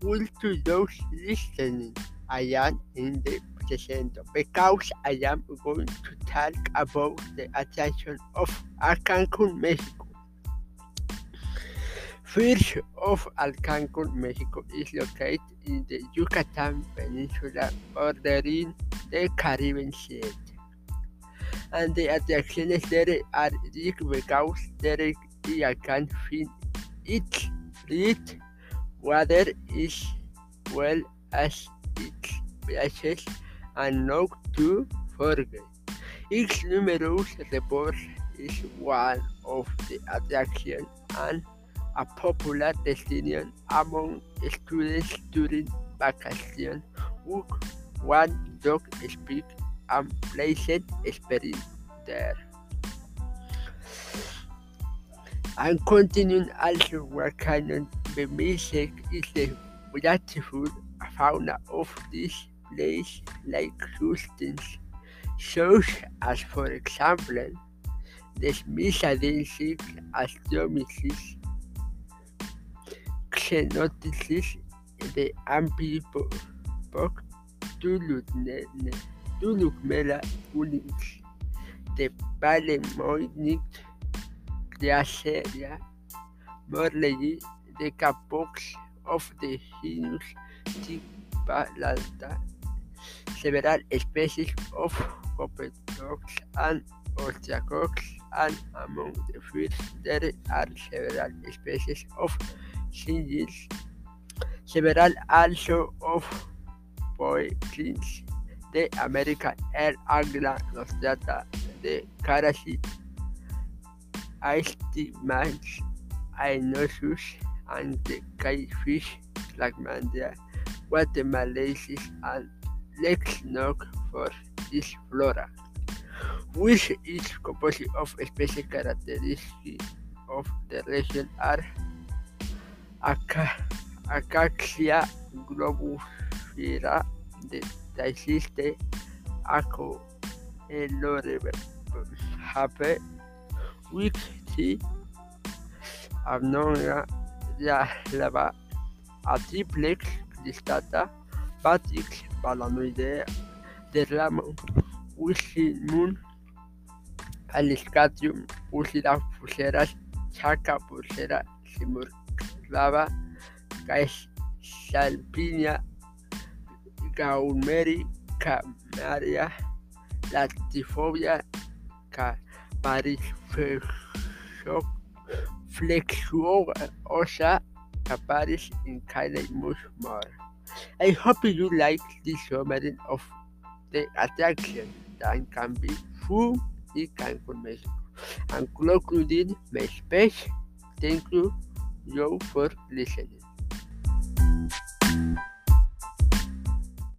to those listening. I am in the present because I am going to talk about the attraction of Cancun, Mexico. First of all, Cancun, Mexico is located in the Yucatan Peninsula bordering the Caribbean Sea. And the attractions there are rich because there you can find it rich water is well as its beaches and not to forget. Its numerous reports is one of the attractions and a popular destination among students during vacation who want dog speak and pleasant experience there. And continuing also working the music is the beautiful fauna of this place like substance such as for example the Smithsonian Astronomies Xenotis, the amphipod Tulukmela Unix, the Palemoinic Glaciaria Morley, the capox of the genus Typhlatya, several species of copepods and ostracods, and among the fish there are several species of singles, several also of poikins, the American air angler nostrata, the Karachi Aestimans, Ainosus, and the Kaifish Lagmandia, Guatemalensis, and Lex Nock for this flora, which is composed of special characteristics of the region are Acacia globifera de Daisiste, Aco, Elorehape, Wixi, Abnonia, Lava, Atriplex cristata, Patix balanoidea, Derlamon, Wiximum, Aliscatium, Usida pulseras, Chaca pulsera, Simurclava, Caesalpinia, Gaumeri, Camaria, Latifobia, Flexuosa, Capparis, and kind much more. I hope you like this summary of the attraction that can be found in Cancun, Mexico. And concluding my speech, thank you, you for listening.